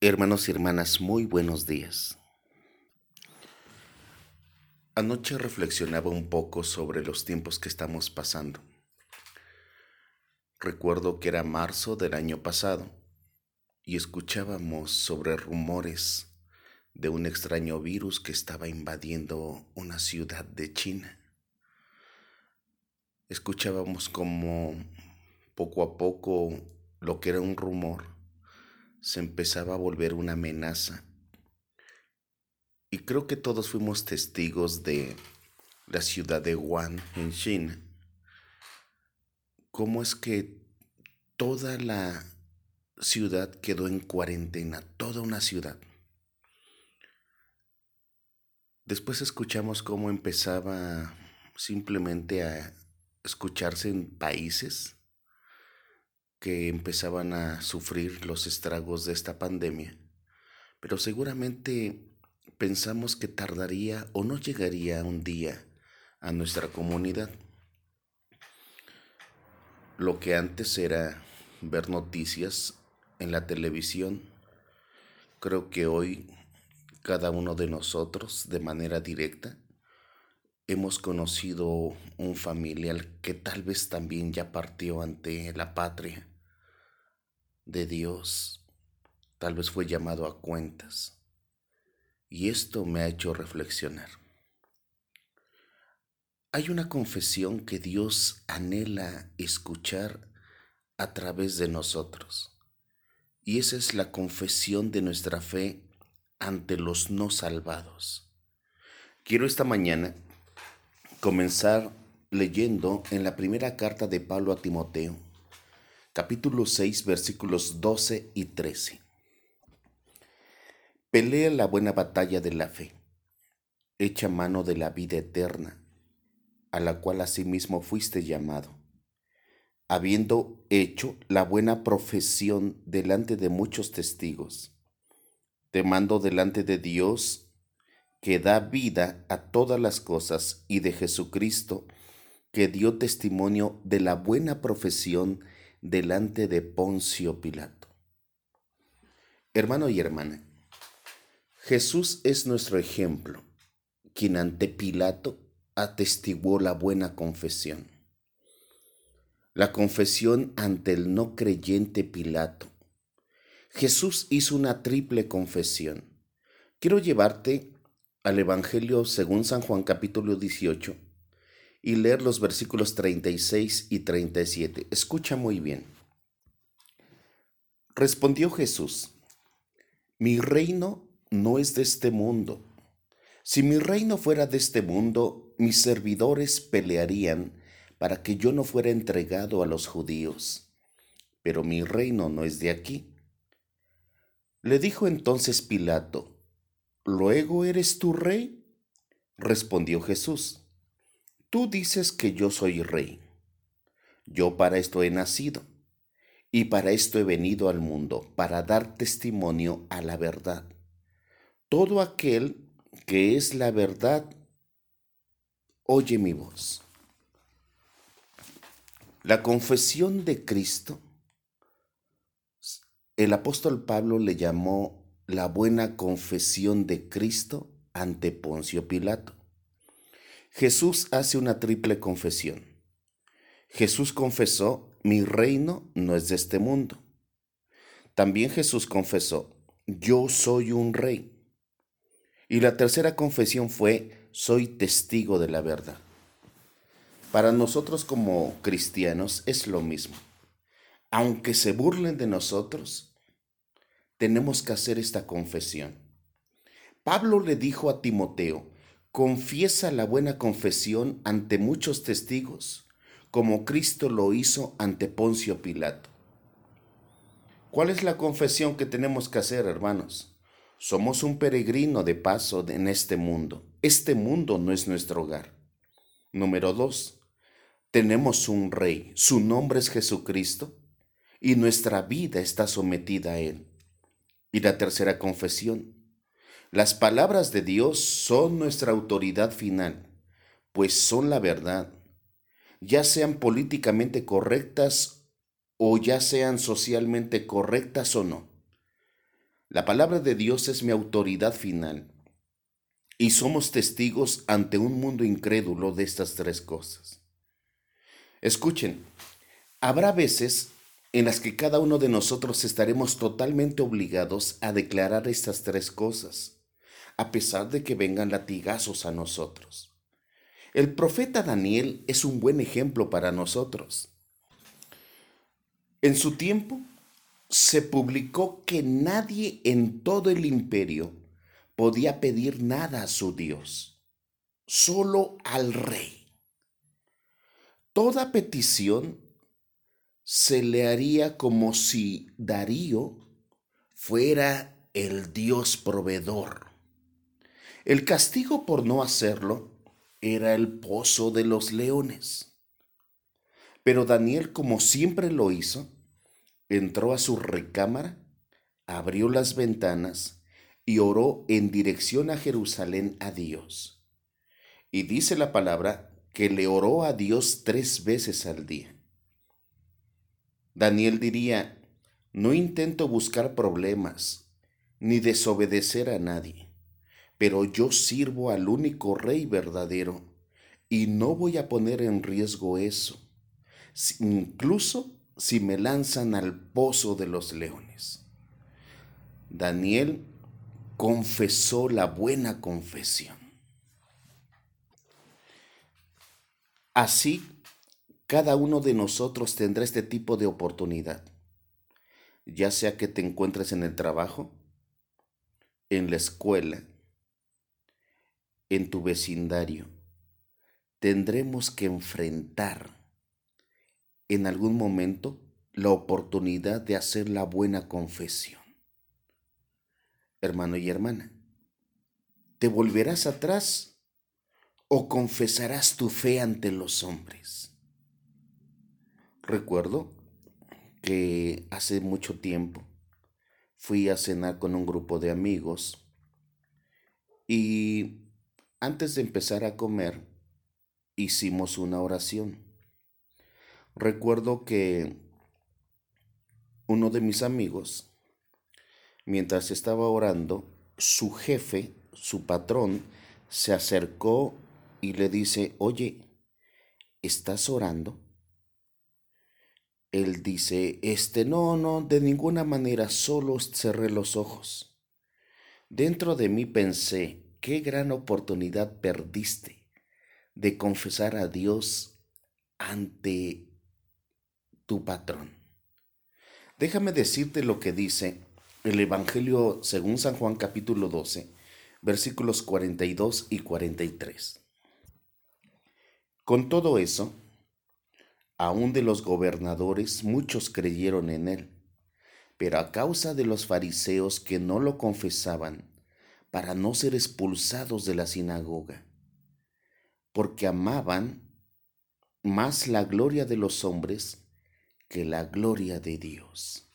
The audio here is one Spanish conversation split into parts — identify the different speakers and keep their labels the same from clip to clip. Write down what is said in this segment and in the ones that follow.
Speaker 1: Hermanos y hermanas, muy buenos días. Anoche reflexionaba un poco sobre los tiempos que estamos pasando. Recuerdo que era marzo del año pasado y escuchábamos sobre rumores de un extraño virus que estaba invadiendo una ciudad de China. Escuchábamos como poco a poco lo que era un rumor se empezaba a volver una amenaza. Y creo que todos fuimos testigos de la ciudad de Wuhan en China. ¿Cómo es que toda la ciudad quedó en cuarentena? Toda una ciudad. Después escuchamos cómo empezaba simplemente a escucharse en países que empezaban a sufrir los estragos de esta pandemia, pero seguramente pensamos que tardaría o no llegaría un día a nuestra comunidad. Lo que antes era ver noticias en la televisión, creo que hoy cada uno de nosotros de manera directa hemos conocido un familiar que tal vez también ya partió ante la patria de Dios, tal vez fue llamado a cuentas. Y esto me ha hecho reflexionar. Hay una confesión que Dios anhela escuchar a través de nosotros. Y esa es la confesión de nuestra fe ante los no salvados. Quiero esta mañana comenzar leyendo en la primera carta de Pablo a Timoteo, capítulo 6, versículos 12 y 13. Pelea la buena batalla de la fe, echa mano de la vida eterna, a la cual asimismo fuiste llamado, habiendo hecho la buena profesión delante de muchos testigos. Te mando delante de Dios, que da vida a todas las cosas, y de Jesucristo, que dio testimonio de la buena profesión delante de Poncio Pilato. Hermano y hermana, Jesús es nuestro ejemplo, quien ante Pilato atestiguó la buena confesión. La confesión ante el no creyente Pilato. Jesús hizo una triple confesión. Quiero llevarte al Evangelio según San Juan capítulo 18 y leer los versículos 36 y 37. Escucha muy bien. Respondió Jesús, mi reino no es de este mundo. Si mi reino fuera de este mundo, mis servidores pelearían para que yo no fuera entregado a los judíos. Pero mi reino no es de aquí. Le dijo entonces Pilato, ¿Luego eres tu rey? Respondió Jesús, Tú dices que yo soy rey. Yo para esto he nacido y para esto he venido al mundo, para dar testimonio a la verdad. Todo aquel que es la verdad, oye mi voz. La confesión de Cristo, el apóstol Pablo le llamó la buena confesión de Cristo ante Poncio Pilato. Jesús hace una triple confesión. Jesús confesó, mi reino no es de este mundo. También Jesús confesó, yo soy un rey. Y la tercera confesión fue, soy testigo de la verdad. Para nosotros como cristianos es lo mismo. Aunque se burlen de nosotros, tenemos que hacer esta confesión. Pablo le dijo a Timoteo, confiesa la buena confesión ante muchos testigos, como Cristo lo hizo ante Poncio Pilato. ¿Cuál es la confesión que tenemos que hacer, hermanos? Somos un peregrino de paso en este mundo. Este mundo no es nuestro hogar. Número dos, tenemos un rey. Su nombre es Jesucristo y nuestra vida está sometida a él. Y la tercera confesión. Las palabras de Dios son nuestra autoridad final, pues son la verdad, ya sean políticamente correctas o ya sean socialmente correctas o no. La palabra de Dios es mi autoridad final y somos testigos ante un mundo incrédulo de estas tres cosas. Escuchen, habrá veces en las que cada uno de nosotros estaremos totalmente obligados a declarar estas tres cosas, a pesar de que vengan latigazos a nosotros. El profeta Daniel es un buen ejemplo para nosotros. En su tiempo, se publicó que nadie en todo el imperio podía pedir nada a su Dios, solo al rey. Toda petición se le haría como si Darío fuera el Dios proveedor. El castigo por no hacerlo era el pozo de los leones. Pero Daniel, como siempre lo hizo, entró a su recámara, abrió las ventanas y oró en dirección a Jerusalén a Dios. Y dice la palabra que le oró a Dios tres veces al día. Daniel diría, no intento buscar problemas ni desobedecer a nadie, pero yo sirvo al único rey verdadero y no voy a poner en riesgo eso, incluso si me lanzan al pozo de los leones. Daniel confesó la buena confesión. Así, cada uno de nosotros tendrá este tipo de oportunidad, ya sea que te encuentres en el trabajo, en la escuela, en tu vecindario, tendremos que enfrentar en algún momento la oportunidad de hacer la buena confesión. Hermano y hermana, ¿te volverás atrás o confesarás tu fe ante los hombres? Recuerdo que hace mucho tiempo fui a cenar con un grupo de amigos y antes de empezar a comer hicimos una oración recuerdo que uno de mis amigos, mientras estaba orando, su jefe, su patrón, se acercó y le dice, oye, ¿estás orando? Él dice, este, no, no, de ninguna manera, solo cerré los ojos. Dentro de mí pensé, qué gran oportunidad perdiste de confesar a Dios ante tu patrón. Déjame decirte lo que dice el Evangelio según San Juan capítulo 12, versículos 42 y 43. Con todo eso, aún de los gobernadores muchos creyeron en él, pero a causa de los fariseos que no lo confesaban, para no ser expulsados de la sinagoga, porque amaban más la gloria de los hombres que la gloria de Dios.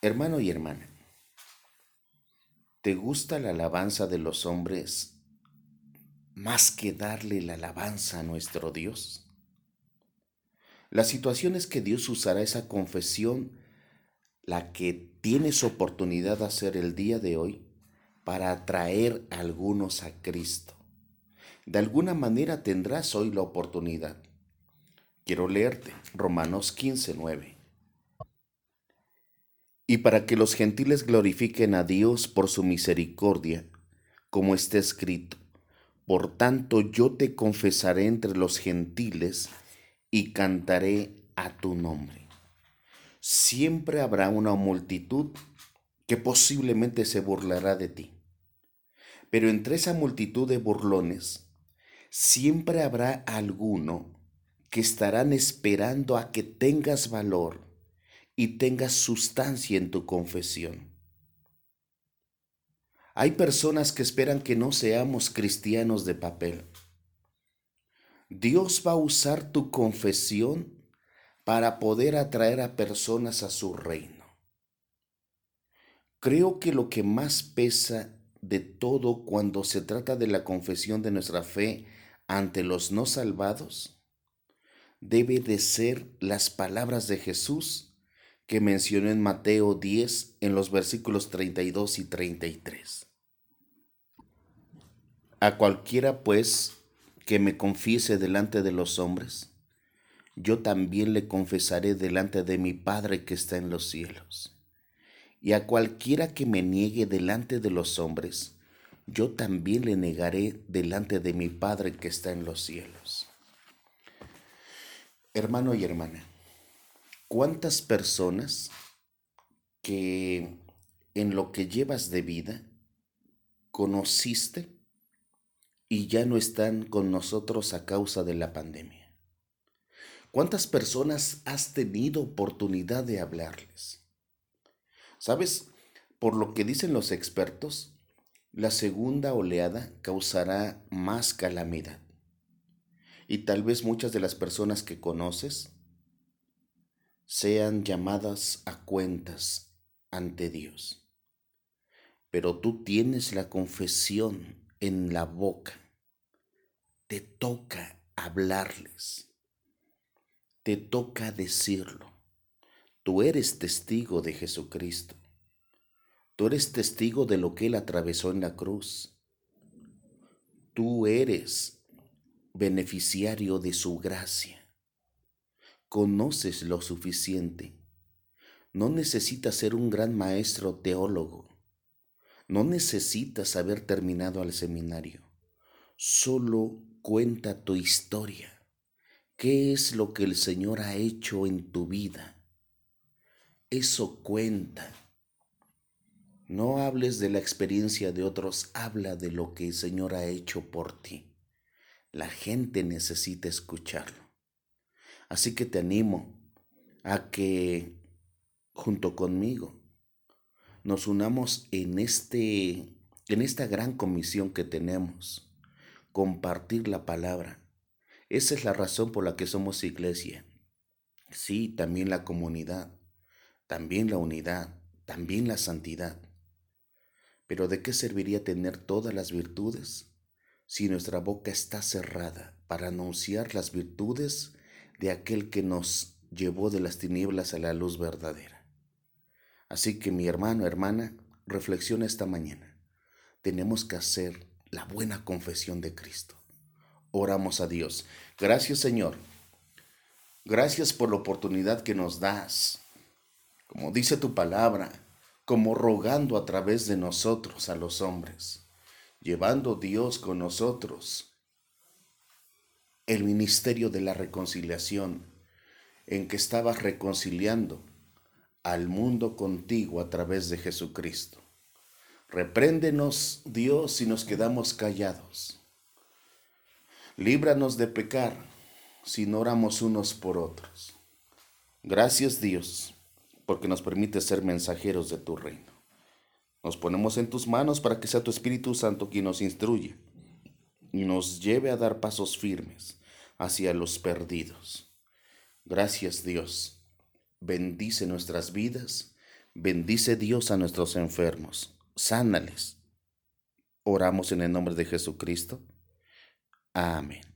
Speaker 1: Hermano y hermana, ¿te gusta la alabanza de los hombres más que darle la alabanza a nuestro Dios? La situación es que Dios usará esa confesión, la que tienes oportunidad de hacer el día de hoy, para atraer a algunos a Cristo. De alguna manera tendrás hoy la oportunidad Quiero leerte Romanos 15, 9. Y para que los gentiles glorifiquen a Dios por su misericordia, como está escrito, por tanto yo te confesaré entre los gentiles y cantaré a tu nombre. Siempre habrá una multitud que posiblemente se burlará de ti. Pero entre esa multitud de burlones, siempre habrá alguno que estarán esperando a que tengas valor y tengas sustancia en tu confesión. Hay personas que esperan que no seamos cristianos de papel. Dios va a usar tu confesión para poder atraer a personas a su reino. Creo que lo que más pesa de todo cuando se trata de la confesión de nuestra fe ante los no salvados debe de ser las palabras de Jesús que mencionó en Mateo 10 en los versículos 32 y 33. A cualquiera pues que me confiese delante de los hombres, yo también le confesaré delante de mi Padre que está en los cielos. Y a cualquiera que me niegue delante de los hombres, yo también le negaré delante de mi Padre que está en los cielos. Hermano y hermana, ¿cuántas personas que en lo que llevas de vida conociste y ya no están con nosotros a causa de la pandemia? ¿Cuántas personas has tenido oportunidad de hablarles? ¿Sabes? Por lo que dicen los expertos, la segunda oleada causará más calamidad. Y tal vez muchas de las personas que conoces sean llamadas a cuentas ante Dios. Pero tú tienes la confesión en la boca. Te toca hablarles. Te toca decirlo. Tú eres testigo de Jesucristo. Tú eres testigo de lo que Él atravesó en la cruz. Tú eres beneficiario de su gracia. Conoces lo suficiente. No necesitas ser un gran maestro teólogo no necesitas haber terminado al seminario. Solo cuenta tu historia. ¿Qué es lo que el Señor ha hecho en tu vida? Eso cuenta. No hables de la experiencia de otros, habla de lo que el Señor ha hecho por ti. La gente necesita escucharlo. Así que te animo a que junto conmigo nos unamos en, este, en esta gran comisión que tenemos, compartir la palabra. Esa es la razón por la que somos iglesia. Sí, también la comunidad, también la unidad, también la santidad. Pero ¿de qué serviría tener todas las virtudes si nuestra boca está cerrada para anunciar las virtudes de aquel que nos llevó de las tinieblas a la luz verdadera? Así que mi hermano, hermana, reflexiona esta mañana. Tenemos que hacer la buena confesión de Cristo. Oramos a Dios. Gracias Señor. Gracias por la oportunidad que nos das. Como dice tu palabra, como rogando a través de nosotros a los hombres, llevando Dios con nosotros el ministerio de la reconciliación en que estabas reconciliando al mundo contigo a través de Jesucristo. Repréndenos, Dios, si nos quedamos callados. Líbranos de pecar si no oramos unos por otros. Gracias, Dios, porque nos permite ser mensajeros de tu reino. Nos ponemos en tus manos para que sea tu Espíritu Santo quien nos instruya y nos lleve a dar pasos firmes hacia los perdidos. Gracias, Dios bendice nuestras vidas, bendice Dios a nuestros enfermos, sánales. Oramos en el nombre de Jesucristo. Amén.